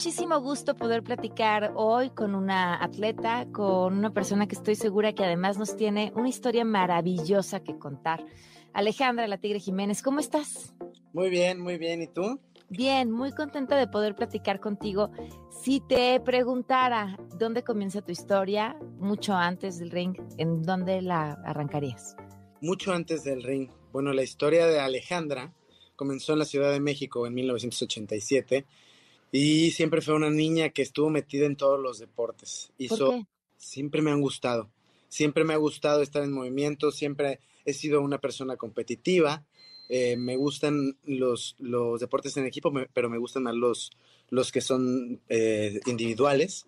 Muchísimo gusto poder platicar hoy con una atleta, con una persona que estoy segura que además nos tiene una historia maravillosa que contar. Alejandra La Tigre Jiménez, ¿cómo estás? Muy bien, muy bien. ¿Y tú? Bien, muy contenta de poder platicar contigo. Si te preguntara dónde comienza tu historia, mucho antes del ring, ¿en dónde la arrancarías? Mucho antes del ring. Bueno, la historia de Alejandra comenzó en la Ciudad de México en 1987 y siempre fue una niña que estuvo metida en todos los deportes. ¿Por Hizo, qué? siempre me han gustado. Siempre me ha gustado estar en movimiento, siempre he sido una persona competitiva. eh, me gustan los, los deportes en equipo, me- pero me gustan más los, los que son eh, individuales.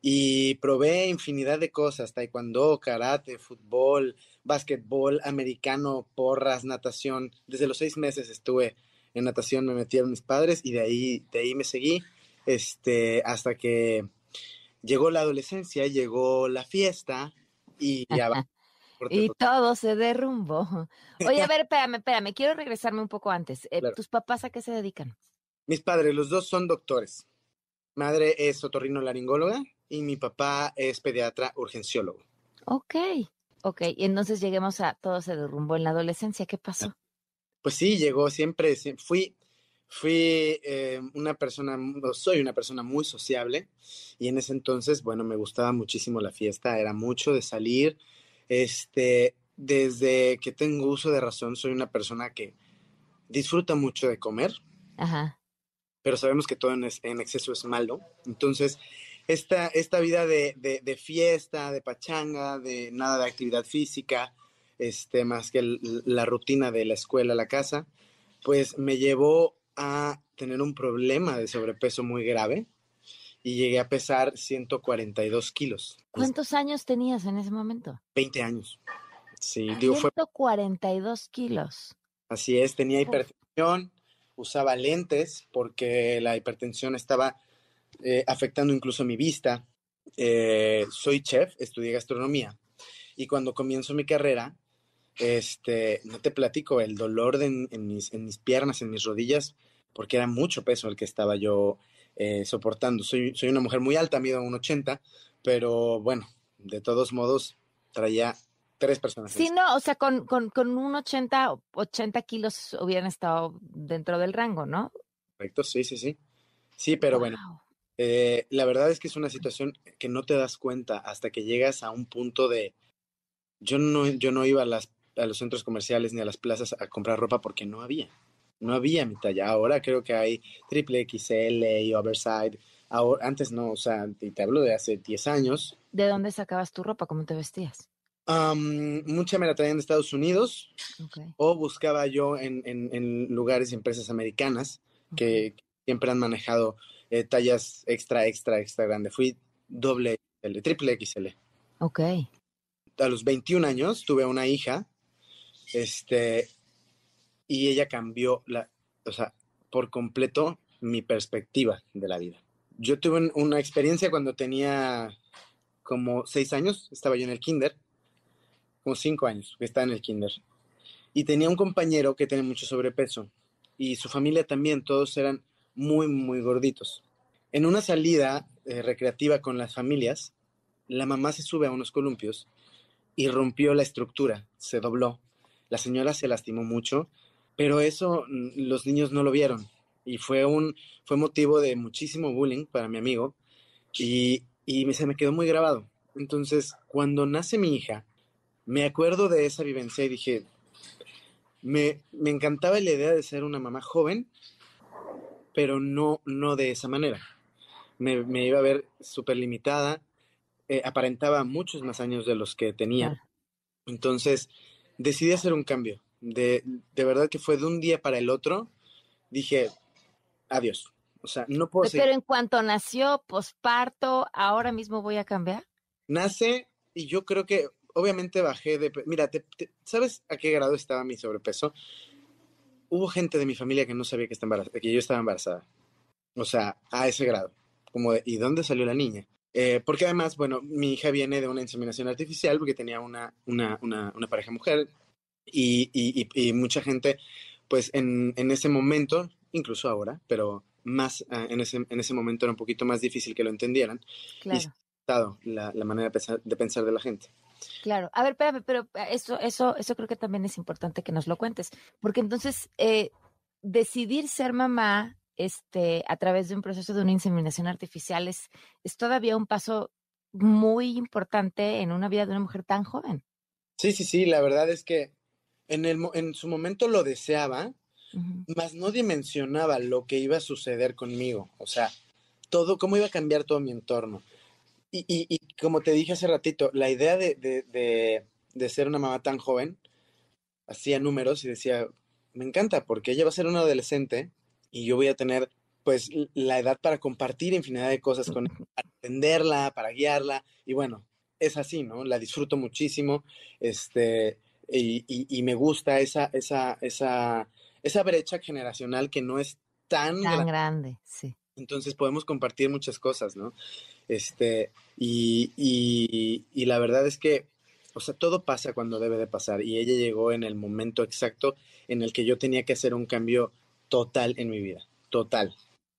Y probé infinidad de cosas, taekwondo, karate, fútbol, básquetbol, americano, porras, natación. Desde los seis meses estuve en natación, me metieron mis padres y de ahí, de ahí me seguí este, hasta que llegó la adolescencia, llegó la fiesta y ya va. Y todo se derrumbó. Oye, a ver, espérame, espérame, quiero regresarme un poco antes. Eh, Claro. ¿Tus papás a qué se dedican? Mis padres, los dos son doctores. Madre es otorrinolaringóloga y mi papá es pediatra urgenciólogo. Ok, ok. Y entonces lleguemos a todo se derrumbó en la adolescencia. ¿Qué pasó? Pues sí, llegó siempre, sie- fui, fui eh, una persona, soy una persona muy sociable y en ese entonces, bueno, me gustaba muchísimo la fiesta, era mucho de salir. Este, desde que tengo uso de razón, soy una persona que disfruta mucho de comer, Ajá. pero sabemos que todo en, es- en exceso es malo. Entonces, esta, esta vida de, de- de fiesta, de pachanga, de nada de actividad física, este, más que la rutina de la escuela a la casa, pues me llevó a tener un problema de sobrepeso muy grave y llegué a pesar 142 kilos. ¿Cuántos años tenías en ese momento? 20 años. Sí, digo, fue 142 kilos. Así es, tenía hipertensión, usaba lentes porque la hipertensión estaba eh, afectando incluso mi vista. Eh, soy chef, estudié gastronomía y cuando comienzo mi carrera, este, no te platico el dolor de en, mis, en mis piernas, en mis rodillas, porque era mucho peso el que estaba yo eh, soportando. Soy, soy una mujer muy alta, mido un 80, pero bueno, de todos modos traía tres personas. Sí, no, o sea, con, con, con un 80, o 80 kilos hubieran estado dentro del rango, ¿no? Correcto, sí, sí, sí. Sí, pero bueno, eh, la verdad es que es una situación que no te das cuenta hasta que llegas a un punto de... Yo no, yo no iba a, las, a los centros comerciales ni a las plazas a comprar ropa porque no había. No había mi talla. Ahora creo que hay triple XL y oversize. Ahora, antes no, o sea, y te hablo de hace 10 años. ¿De dónde sacabas tu ropa? ¿Cómo te vestías? Mucha me la traían de Estados Unidos Ok. o buscaba yo en, en- en lugares y empresas americanas que siempre han manejado eh, tallas extra, extra, extra grande. Fui doble XL, triple XL. Ok. A los 21 años tuve una hija, este, y ella cambió la, o sea, por completo mi perspectiva de la vida. Yo tuve un- una experiencia cuando tenía como seis años, estaba yo en el kinder, como cinco años, estaba en el kinder, y tenía un compañero que tenía mucho sobrepeso, y su familia también, todos eran muy, muy gorditos. En una salida eh, recreativa con las familias, la mamá se sube a unos columpios y rompió la estructura, se dobló. La señora se lastimó mucho, pero eso mm, los niños no lo vieron y fue un fue motivo de muchísimo bullying para mi amigo y, y se me quedó muy grabado. Entonces, cuando nace mi hija, me acuerdo de esa vivencia y dije, me, me encantaba la idea de ser una mamá joven, pero no, no de esa manera. Me, me iba a ver súper limitada, eh, aparentaba muchos más años de los que tenía. Entonces, decidí hacer un cambio. De, de verdad que fue de un día para el otro. Dije, adiós. O sea, no puedo seguir. Pero en cuanto nació, posparto, ahora mismo voy a cambiar. Nace y yo creo que obviamente bajé de... Mira, te- te- ¿sabes a qué grado estaba mi sobrepeso? Hubo gente de mi familia que no sabía que, está embaraz- que yo estaba embarazada. O sea, a ese grado. Como de, ¿y dónde salió la niña? Eh, porque además, bueno, mi hija viene de una inseminación artificial porque tenía una, una, una, una pareja mujer y, y- y- y mucha gente, pues en, en ese momento, incluso ahora, pero más ah, en, ese, en ese momento era un poquito más difícil que lo entendieran, Claro, dado la, la manera de pensar, de pensar de la gente. claro. A ver, espérame, pero eh, eso, eso, eso creo que también es importante que nos lo cuentes, porque entonces eh, decidir ser mamá, este, a través de un proceso de una inseminación artificial es, es todavía un paso muy importante en una vida de una mujer tan joven. Sí, sí, sí, la verdad es que en, el, en su momento lo deseaba, mas no dimensionaba lo que iba a suceder conmigo. O sea, todo, cómo iba a cambiar todo mi entorno. Y, y- y como te dije hace ratito, la idea de, de- de- de ser una mamá tan joven, hacía números y decía, me encanta porque ella va a ser una adolescente y yo voy a tener pues la edad para compartir infinidad de cosas con ella, para entenderla, para guiarla. Y bueno, es así, ¿no? La disfruto muchísimo. Este, y, y- y me gusta esa, esa, esa, esa brecha generacional que no es tan, Tan grande. grande, sí. Entonces podemos compartir muchas cosas, ¿no? Este, y, y, y la verdad es que, o sea, todo pasa cuando debe de pasar. Y ella llegó en el momento exacto en el que yo tenía que hacer un cambio total en mi vida. Total.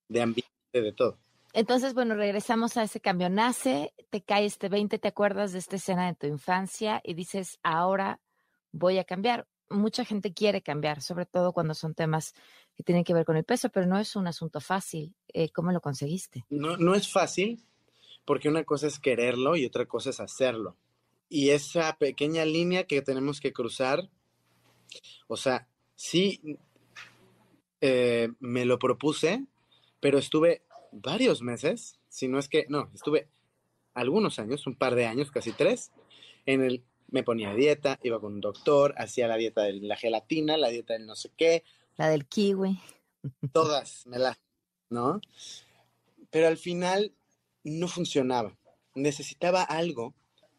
De ambiente, de todo. Entonces, bueno, regresamos a ese cambio. Nace, te cae este 20, te acuerdas de esta escena de tu infancia y dices, ahora voy a cambiar. Mucha gente quiere cambiar, sobre todo cuando son temas que tienen que ver con el peso, pero no es un asunto fácil. Eh, ¿Cómo lo conseguiste? No, no es fácil porque una cosa es quererlo y otra cosa es hacerlo. Y esa pequeña línea que tenemos que cruzar, o sea, sí eh, me lo propuse, pero estuve varios meses, si no es que, no, estuve algunos años, un par de años, casi tres, en el, me ponía a dieta, iba con un doctor, hacía la dieta de la gelatina, la dieta del no sé qué, La del kiwi. todas me las, ¿no? Pero al final no funcionaba. Necesitaba algo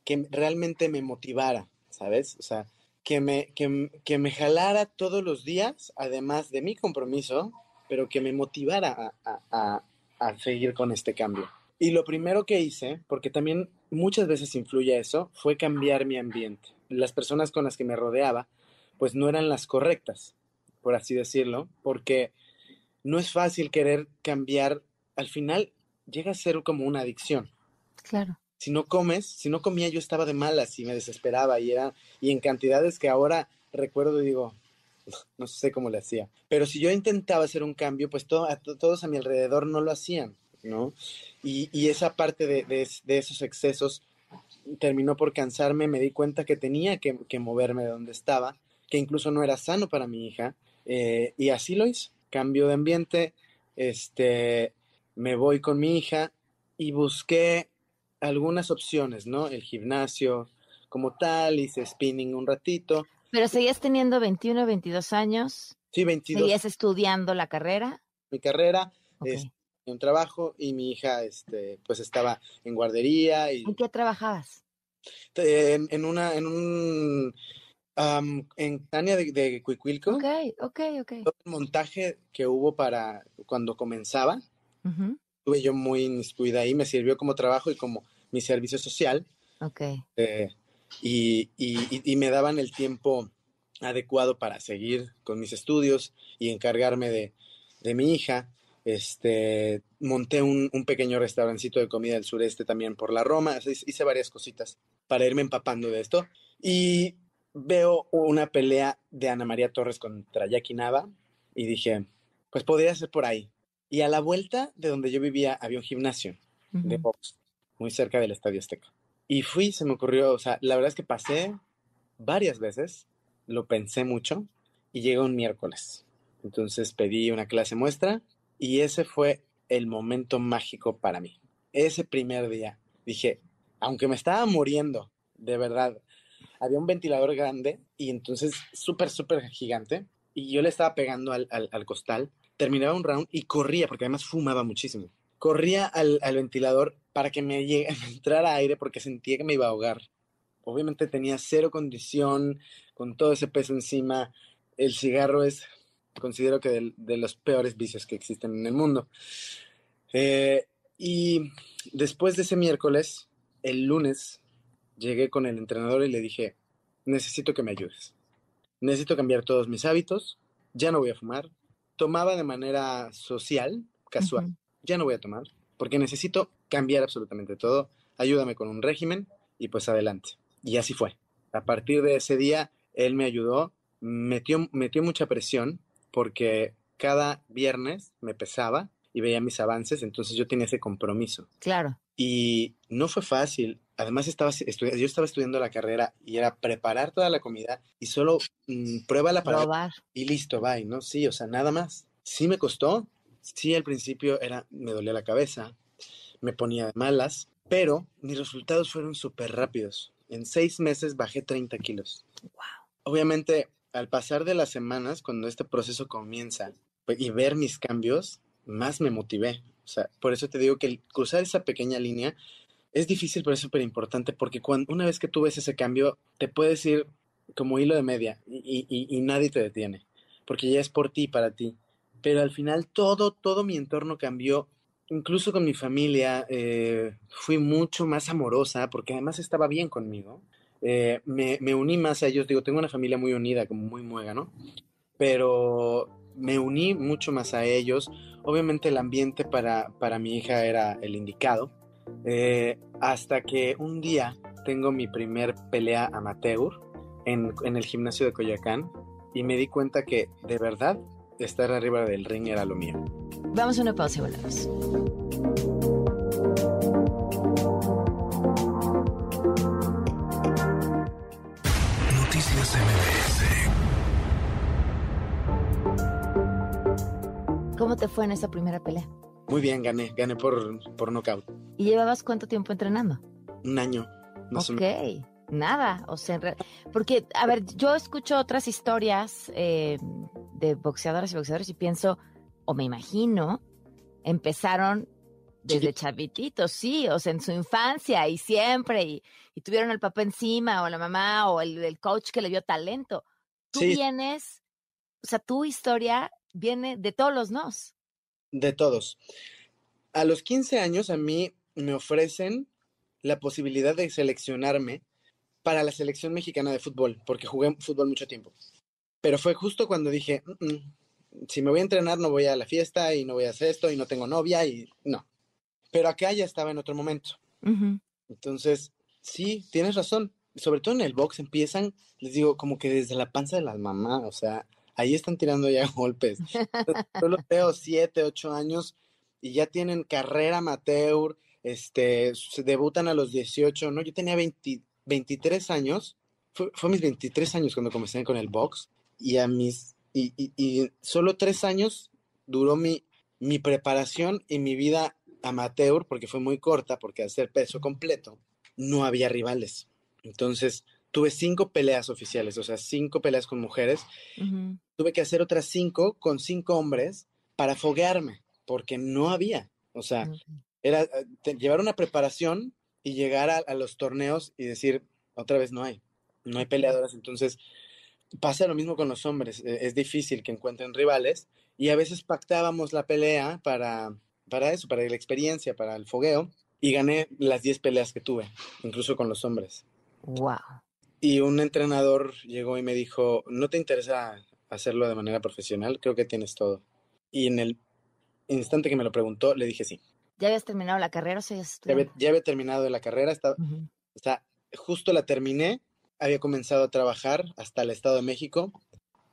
que realmente me motivara, ¿sabes? O sea, que me, que, que me jalara todos los días, además de mi compromiso, pero que me motivara a, a- a- a seguir con este cambio. Y lo primero que hice, porque también muchas veces influye eso, fue cambiar mi ambiente. Las personas con las que me rodeaba, pues no eran las correctas, por así decirlo, porque no es fácil querer cambiar. Al final llega a ser como una adicción. Claro. Si no comes, si no comía, yo estaba de malas y me desesperaba y era y en cantidades que ahora recuerdo y digo, no sé cómo le hacía. Pero si yo intentaba hacer un cambio, pues todo- a to- todos a mi alrededor no lo hacían, ¿no? Y, y esa parte de, de esos excesos terminó por cansarme, me di cuenta que tenía que, que moverme de donde estaba, que incluso no era sano para mi hija, eh, y así lo hice. Cambio de ambiente, este, me voy con mi hija y busqué algunas opciones, ¿no? El gimnasio como tal, hice spinning un ratito. Pero seguías teniendo 21, 22 años, Sí, 22 seguías estudiando la carrera. mi carrera, Ok. es un trabajo y mi hija, este, pues estaba en guardería y ¿En qué trabajabas? en, en una, en un, am, en Tania de, de Cuicuilco, Ok, ok, ok. todo el montaje que hubo para cuando comenzaba, Ujú, estuve yo muy inmiscuida ahí, me sirvió como trabajo y como mi servicio social. Ok. eh, y, y- y- y me daban el tiempo adecuado para seguir con mis estudios y encargarme de, de mi hija. Este, monté un, un pequeño restaurancito de comida del sureste también por la Roma, hice varias cositas para irme empapando de esto. Y veo una pelea de Ana María Torres contra Jackie Nava y dije, pues podría ser por ahí. Y a la vuelta de donde yo vivía había un gimnasio de box, muy cerca del Estadio Azteca. Y fui, se me ocurrió, o sea, la verdad es que pasé varias veces, lo pensé mucho y llegó un miércoles. Entonces pedí una clase muestra y ese fue el momento mágico para mí. Ese primer día dije, aunque me estaba muriendo, de verdad, había un ventilador grande y entonces súper, súper gigante y yo le estaba pegando al, al, costal, terminaba un round y corría, porque además fumaba muchísimo. Corría al, al ventilador para que me, llegue, entrara aire porque sentía que me iba a ahogar. Obviamente tenía cero condición, con todo ese peso encima. El cigarro es, considero que de, de los peores vicios que existen en el mundo. Eh, y después de ese miércoles, el lunes, llegué con el entrenador y le dije, necesito que me ayudes. Necesito cambiar todos mis hábitos, ya no voy a fumar. Tomaba de manera social, casual, ya no voy a tomar, porque necesito cambiar absolutamente todo. Ayúdame con un régimen y pues adelante. Y así fue. A partir de ese día, él me ayudó, metió, metió mucha presión porque cada viernes me pesaba y veía mis avances, entonces yo tenía ese compromiso. Claro. Y no fue fácil. Además, estaba yo estaba estudiando la carrera y era preparar toda la comida y solo mm, prueba la Probar. y listo, bye, ¿no? Sí, o sea, nada más. Sí me costó. Sí, al principio era, me dolía la cabeza, me ponía de malas, pero mis resultados fueron súper rápidos. En seis meses bajé 30 kilos. Wow. Obviamente, al pasar de las semanas, cuando este proceso comienza y ver mis cambios, más me motivé. O sea, por eso te digo que cruzar esa pequeña línea es difícil, pero es súper importante porque cuando, una vez que tú ves ese cambio, te puedes ir como hilo de media y, nadie te detiene, porque ya es por ti, para ti. Pero al final todo, todo mi entorno cambió, incluso con mi familia, eh, fui mucho más amorosa porque además estaba bien conmigo. Eh, me, me, uní más a ellos, digo, tengo una familia muy unida, como muy muega, ¿no? Pero me uní mucho más a ellos. Obviamente el ambiente para, para mi hija era el indicado. Eh, hasta que un día tengo mi primer pelea amateur en, en, el gimnasio de Coyacán y me di cuenta que de verdad estar arriba del ring era lo mío. Vamos a una pausa y volvemos. Noticias MBS ¿Cómo te fue en esa primera pelea? Muy bien, gané, gané por, por nocaut. ¿Y llevabas cuánto tiempo entrenando? Un año. Más ok, nada, o sea, porque, a ver, yo escucho otras historias eh, de boxeadoras y boxeadores y pienso, o me imagino, empezaron desde chavititos, sí, o sea, en su infancia y siempre, y, tuvieron el papá encima, o la mamá, o el, coach que le dio talento. Tú vienes, o sea, tu historia viene de todos los nos. De todos. A los 15 años a mí me ofrecen la posibilidad de seleccionarme para la selección mexicana de fútbol, porque jugué fútbol mucho tiempo. Pero fue justo cuando dije, mm, mm, si me voy a entrenar no voy a la fiesta y no voy a hacer esto y no tengo novia y no. Pero acá ya estaba en otro momento. Entonces, sí, tienes razón. Sobre todo en el box empiezan, les digo, como que desde la panza de las mamás, o sea, ahí están tirando ya golpes. Yo los veo siete, ocho años y ya tienen carrera amateur, este, se debutan a los 18, ¿no? Yo tenía 23 años, fue, fue, mis 23 años cuando comencé con el box y a mis, y, y, solo tres años duró mi, mi preparación y mi vida amateur, porque fue muy corta, porque al ser peso completo, no había rivales. Entonces, tuve cinco peleas oficiales, o sea, cinco peleas con mujeres. Tuve que hacer otras cinco con cinco hombres para foguearme, porque no había. O sea, era eh, llevar una preparación y llegar a, los torneos y decir, otra vez no hay, no hay peleadoras. Entonces, pasa lo mismo con los hombres. E, es difícil que encuentren rivales y a veces pactábamos la pelea para, para eso, para la experiencia, para el fogueo. Y gané las 10 peleas que tuve, incluso con los hombres. Wow. Y un entrenador llegó y me dijo, ¿no te interesa hacerlo de manera profesional? Creo que tienes todo. Y en el instante que me lo preguntó, le dije sí. ¿Ya habías terminado la carrera o ya, había, ya había terminado la carrera, estaba, o sea, justo la terminé, había comenzado a trabajar hasta el Estado de México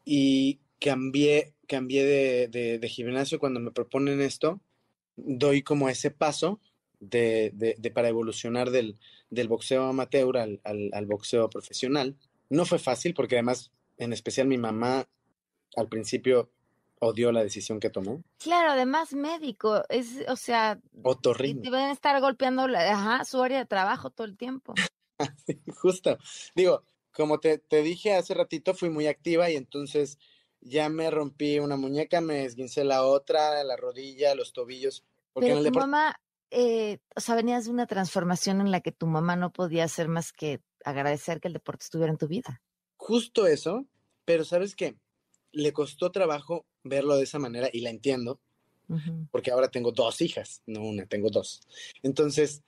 y cambié, cambié de, de, gimnasio cuando me proponen esto, doy como ese paso de, de para evolucionar del, del boxeo amateur al, al, boxeo profesional. No fue fácil porque además, en especial mi mamá, al principio odió la decisión que tomó. Claro, además médico, es, o sea, Otorrino. te van a estar golpeando la- ajá, su área de trabajo todo el tiempo. Justo. Digo, como te, te dije hace ratito, fui muy activa y entonces ya me rompí una muñeca, me esguincé la otra, la rodilla, los tobillos. Porque Pero en tu el deporte, mamá, eh, o sea, venías de una transformación en la que tu mamá no podía hacer más que agradecer que el deporte estuviera en tu vida. justo eso, pero ¿sabes qué? Le costó trabajo verlo de esa manera y la entiendo, porque ahora tengo dos hijas, no una, tengo dos. Entonces,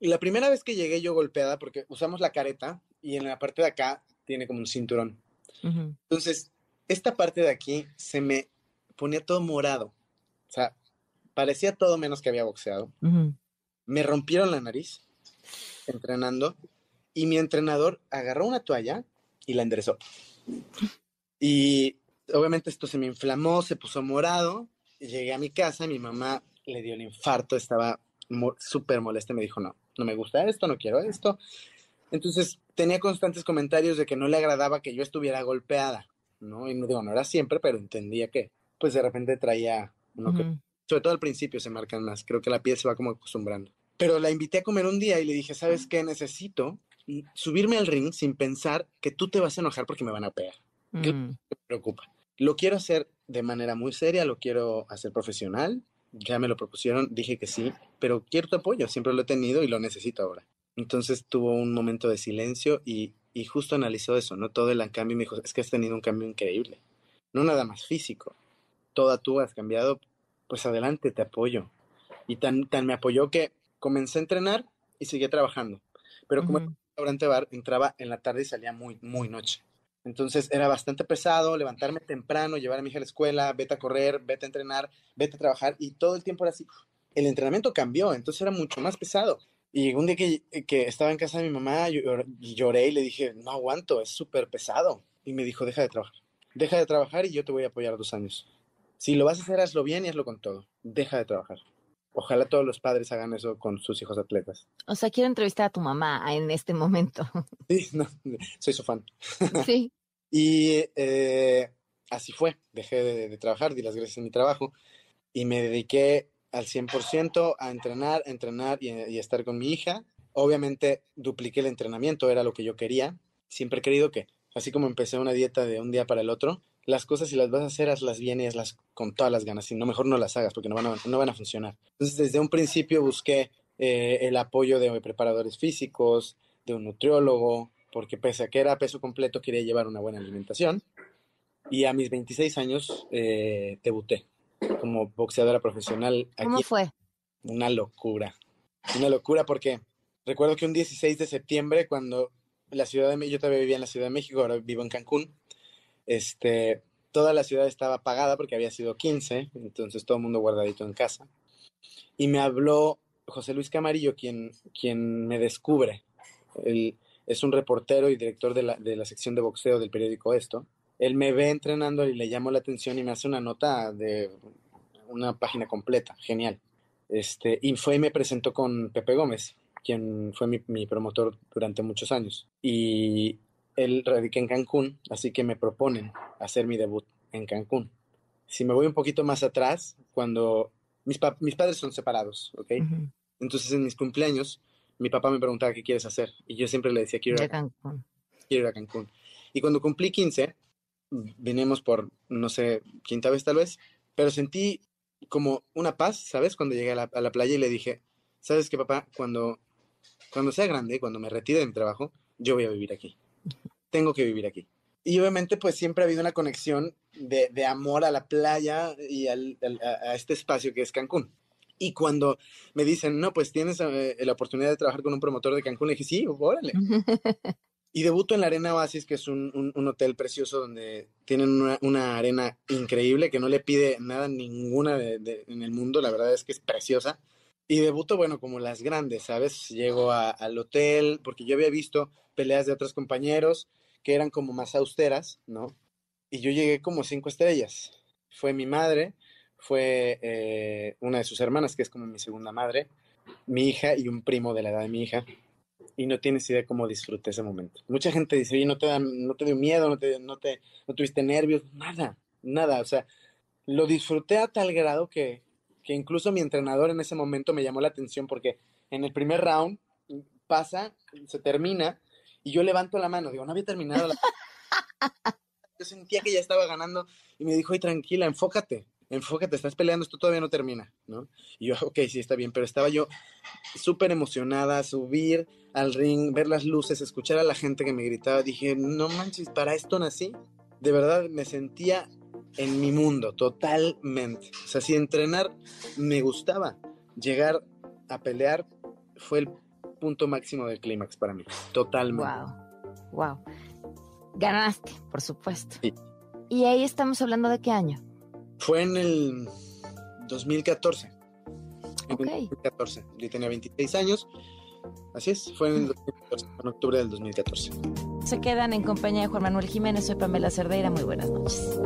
la primera vez que llegué yo golpeada, porque usamos la careta y en la parte de acá tiene como un cinturón. Entonces, esta parte de aquí se me ponía todo morado. O sea, parecía todo menos que había boxeado. Me rompieron la nariz entrenando y mi entrenador agarró una toalla y la enderezó. Y obviamente esto se me inflamó, se puso morado. llegué a mi casa, mi mamá le dio el infarto, estaba mo- súper molesta, me dijo, no, no me gusta esto, no quiero esto. Entonces tenía constantes comentarios de que no le agradaba que yo estuviera golpeada, ¿no? Y no digo, no era siempre, pero entendía que, pues de repente traía uno que Ujú. sobre todo al principio se marcan más. Creo que la piel se va como acostumbrando. Pero la invité a comer un día y le dije, ¿sabes qué? Necesito subirme al ring sin pensar que tú te vas a enojar porque me van a pegar. ¿Qué Mm. me preocupa? Lo quiero hacer de manera muy seria, lo quiero hacer profesional. Ya me lo propusieron, dije que sí, pero quiero tu apoyo, siempre lo he tenido y lo necesito ahora. Entonces tuvo un momento de silencio y, y justo analizó eso, ¿no? Todo el cambio y me dijo, es que has tenido un cambio increíble. No nada más físico, toda tú has cambiado, pues adelante, te apoyo. Y tan, tan me apoyó que comencé a entrenar y seguí trabajando. Pero como Ujú. un restaurante bar, entraba en la tarde y salía muy, muy noche. Entonces era bastante pesado levantarme temprano, llevar a mi hija a la escuela, vete a correr, vete a entrenar, vete a trabajar y todo el tiempo era así. El entrenamiento cambió, entonces era mucho más pesado. Y un día que, que estaba en casa de mi mamá y lloré y le dije, no aguanto, es súper pesado. Y me dijo, deja de trabajar. Deja de trabajar y yo te voy a apoyar dos años. Si lo vas a hacer, hazlo bien y hazlo con todo. Deja de trabajar. Ojalá todos los padres hagan eso con sus hijos atletas. O sea, quiero entrevistar a tu mamá en este momento. Sí, no, soy su fan. sí. Y eh, así fue. Dejé de, de trabajar, di las gracias en mi trabajo y me dediqué al 100% a entrenar, a entrenar y, y a estar con mi hija. Obviamente dupliqué el entrenamiento, era lo que yo quería. Siempre he querido que, así como empecé una dieta de un día para el otro, las cosas si las vas a hacer, hazlas bien y hazlas con todas las ganas. Si no, mejor no las hagas porque no van a, no van a funcionar. Entonces, desde un principio busqué eh, el apoyo de preparadores físicos, de un nutriólogo, porque pese a que era peso completo, quería llevar una buena alimentación. Y a mis 26 años eh, debuté como boxeadora profesional ¿Cómo aquí. fue? Una locura. Una locura porque recuerdo que un 16 de septiembre, cuando la ciudad de yo todavía vivía en la Ciudad de México, ahora vivo en Cancún, este, toda la ciudad estaba apagada porque había sido 15, entonces todo el mundo guardadito en casa. Y me habló José Luis Camarillo, quien, quien me descubre. Él es un reportero y director de la, de la sección de boxeo del periódico Esto. Él me ve entrenando y le llamó la atención y me hace una nota de una página completa, genial. Este, y fue y me presentó con Pepe Gómez, quien fue mi, mi promotor durante muchos años. Y él radica en Cancún, así que me proponen hacer mi debut en Cancún. Si me voy un poquito más atrás, cuando mis, pa- mis padres son separados, ¿ok? Ujú. Entonces en mis cumpleaños, mi papá me preguntaba qué quieres hacer y yo siempre le decía quiero ir a, Cancún. quiero ir a Cancún. Y cuando cumplí 15, vinimos por, no sé, quinta vez tal vez, pero sentí como una paz, ¿sabes? Cuando llegué a la, a la playa y le dije, ¿sabes qué, papá? Cuando, cuando sea grande, cuando me retire de mi trabajo, yo voy a vivir aquí. Tengo que vivir aquí. Y obviamente, pues siempre ha habido una conexión de, de amor a la playa y al- al- a, este espacio que es Cancún. Y cuando me dicen, no, pues tienes eh, la oportunidad de trabajar con un promotor de Cancún, le dije, sí, órale. Y debuto en la Arena Oasis, que es un, un- un hotel precioso donde tienen una, una arena increíble que no le pide nada ninguna de- de- en el mundo. La verdad es que es preciosa. Y debuto, bueno, como las grandes, ¿sabes? Llego a- al hotel, porque yo había visto peleas de otros compañeros que eran como más austeras, ¿no? Y yo llegué como cinco estrellas. Fue mi madre, fue eh, una de sus hermanas, que es como mi segunda madre, mi hija y un primo de la edad de mi hija. y no tienes idea cómo disfruté ese momento. Mucha gente dice, oye, no te, dan, no te dio miedo, no, te, no, te, no tuviste nervios, nada, nada. O sea, lo disfruté a tal grado que, que incluso mi entrenador en ese momento me llamó la atención porque en el primer round pasa, se termina y yo levanto la mano, digo, no había terminado la... Yo sentía que ya estaba ganando y me dijo, ay, tranquila, enfócate, enfócate, estás peleando, esto todavía no termina, ¿no? Y yo, ok, sí, está bien, pero estaba yo súper emocionada, subir al ring, ver las luces, escuchar a la gente que me gritaba, dije, no manches, para esto nací. De verdad me sentía en mi mundo, totalmente. O sea, si entrenar me gustaba, llegar a pelear fue el punto máximo del clímax para mí, totalmente. Wow, wow. Ganaste, por supuesto. Sí. Y ahí estamos hablando de qué año. Fue en el 2014. En Ok. el 2014. Yo tenía 26 años. Así es, fue en el 2014, en octubre del 2014. Se quedan en compañía de Juan Manuel Jiménez. Soy Pamela Cerdeira. Muy buenas noches.